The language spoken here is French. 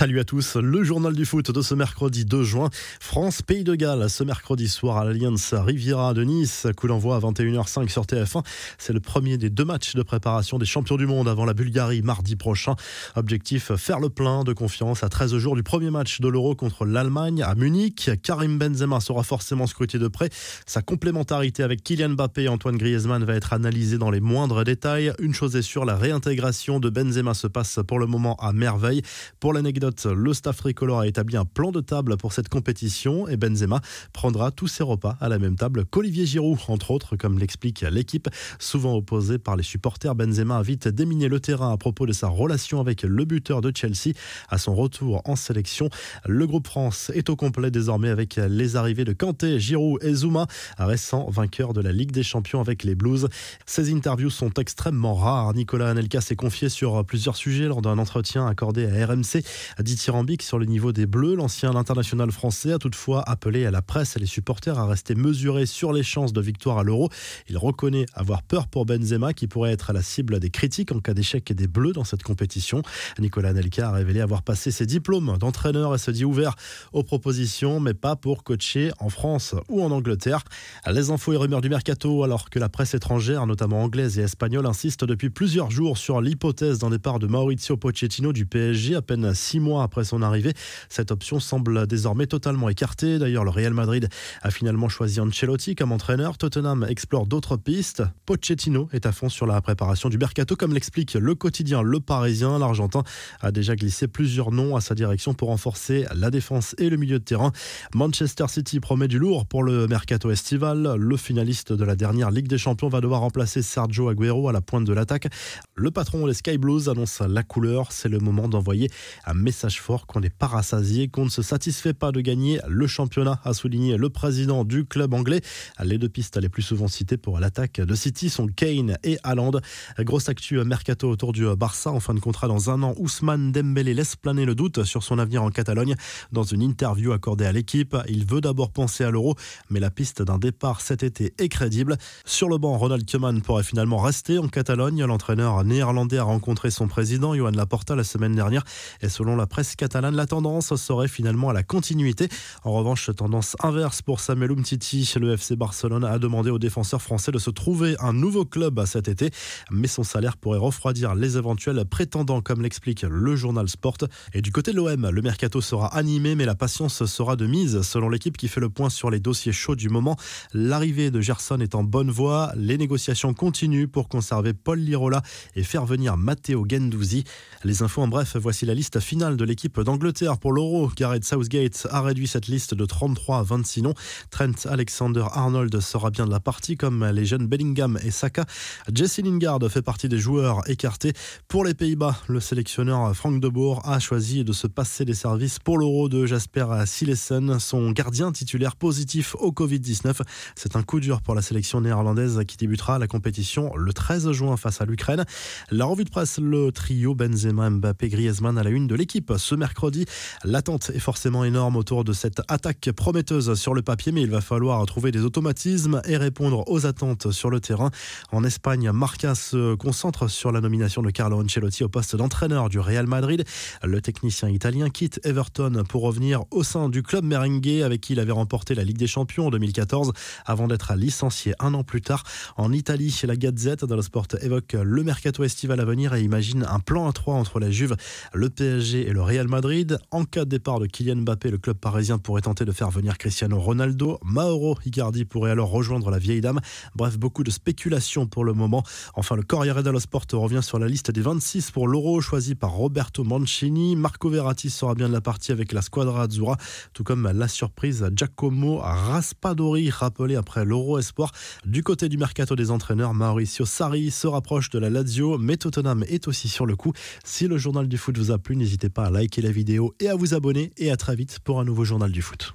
Salut à tous, le journal du foot de ce mercredi 2 juin. France-Pays de Galles, ce mercredi soir à l'Alliance Riviera de Nice. Coup d'envoi à 21h05 sur TF1. C'est le premier des deux matchs de préparation des champions du monde avant la Bulgarie mardi prochain. Objectif, faire le plein de confiance à 13 jours du premier match de l'Euro contre l'Allemagne à Munich. Karim Benzema sera forcément scruté de près. Sa complémentarité avec Kylian Mbappé et Antoine Griezmann va être analysée dans les moindres détails. Une chose est sûre, la réintégration de Benzema se passe pour le moment à merveille. Pour l'anecdote, le staff tricolore a établi un plan de table pour cette compétition et Benzema prendra tous ses repas à la même table qu'Olivier Giroud, entre autres, comme l'explique l'équipe. Souvent opposée par les supporters, Benzema a vite déminé le terrain à propos de sa relation avec le buteur de Chelsea. À son retour en sélection, le groupe France est au complet désormais avec les arrivées de Kanté, Giroud et Zuma, récents vainqueurs de la Ligue des Champions avec les Blues. Ces interviews sont extrêmement rares. Nicolas Anelka s'est confié sur plusieurs sujets lors d'un entretien accordé à RMC dithyrambique sur le niveau des Bleus. L'ancien international français a toutefois appelé à la presse et les supporters à rester mesurés sur les chances de victoire à l'Euro. Il reconnaît avoir peur pour Benzema qui pourrait être à la cible des critiques en cas d'échec des Bleus dans cette compétition. Nicolas Nelka a révélé avoir passé ses diplômes d'entraîneur et se dit ouvert aux propositions, mais pas pour coacher en France ou en Angleterre. Les infos et rumeurs du mercato, alors que la presse étrangère, notamment anglaise et espagnole, insiste depuis plusieurs jours sur l'hypothèse d'un départ de Maurizio Pochettino du PSG à peine six mois après son arrivée. Cette option semble désormais totalement écartée. D'ailleurs, le Real Madrid a finalement choisi Ancelotti comme entraîneur. Tottenham explore d'autres pistes. Pochettino est à fond sur la préparation du mercato, comme l'explique le quotidien Le Parisien. L'Argentin a déjà glissé plusieurs noms à sa direction pour renforcer la défense et le milieu de terrain. Manchester City promet du lourd pour le mercato estival. Le finaliste de la dernière Ligue des Champions va devoir remplacer Sergio Aguero à la pointe de l'attaque. Le patron des Sky Blues annonce la couleur. C'est le moment d'envoyer un message fort qu'on n'est pas rassasié, qu'on ne se satisfait pas de gagner le championnat, a souligné le président du club anglais. Les deux pistes les plus souvent citées pour l'attaque de City sont Kane et Haaland. Grosse actu mercato autour du Barça en fin de contrat dans un an. Ousmane Dembélé laisse planer le doute sur son avenir en Catalogne. Dans une interview accordée à l'équipe, il veut d'abord penser à l'euro, mais la piste d'un départ cet été est crédible. Sur le banc, Ronald Koeman pourrait finalement rester en Catalogne. L'entraîneur néerlandais a rencontré son président, Johan Laporta, la semaine dernière. Et selon la presse catalane, la tendance serait finalement à la continuité. En revanche, tendance inverse pour Samuel Umtiti. Le FC Barcelone a demandé aux défenseurs français de se trouver un nouveau club cet été, mais son salaire pourrait refroidir les éventuels prétendants, comme l'explique le journal Sport. Et du côté de l'OM, le mercato sera animé, mais la patience sera de mise, selon l'équipe qui fait le point sur les dossiers chauds du moment. L'arrivée de Gerson est en bonne voie. Les négociations continuent pour conserver Paul Lirola et faire venir Matteo Gendouzi. Les infos en bref, voici la liste finale de l'équipe d'Angleterre pour l'Euro. Gareth Southgate a réduit cette liste de 33 à 26 noms. Trent Alexander-Arnold sera bien de la partie, comme les jeunes Bellingham et Saka. Jesse Lingard fait partie des joueurs écartés. Pour les Pays-Bas, le sélectionneur Frank de Boer a choisi de se passer des services pour l'Euro de Jasper Silesen, son gardien titulaire positif au Covid-19. C'est un coup dur pour la sélection néerlandaise qui débutera la compétition le 13 juin face à l'Ukraine. La revue de presse, le trio Benzema, Mbappé, Griezmann à la une de l'équipe ce mercredi. L'attente est forcément énorme autour de cette attaque prometteuse sur le papier, mais il va falloir trouver des automatismes et répondre aux attentes sur le terrain. En Espagne, Marca se concentre sur la nomination de Carlo Ancelotti au poste d'entraîneur du Real Madrid. Le technicien italien quitte Everton pour revenir au sein du club merengue avec qui il avait remporté la Ligue des Champions en 2014 avant d'être licencié un an plus tard. En Italie, la Gazette le Sport évoque le mercato estival à venir et imagine un plan à trois entre la Juve, le PSG et le Real Madrid. En cas de départ de Kylian Mbappé, le club parisien pourrait tenter de faire venir Cristiano Ronaldo. Mauro Icardi pourrait alors rejoindre la vieille dame. Bref, beaucoup de spéculations pour le moment. Enfin, le Corriere dello Sport revient sur la liste des 26 pour l'Euro choisi par Roberto Mancini. Marco Verratti sera bien de la partie avec la Squadra Azzurra, tout comme la surprise Giacomo Raspadori, rappelé après l'Euro Espoir. Du côté du mercato des entraîneurs, Mauricio Sarri se rapproche de la Lazio, mais Tottenham est aussi sur le coup. Si le journal du foot vous a plu, n'hésitez à liker la vidéo et à vous abonner. Et à très vite pour un nouveau journal du foot.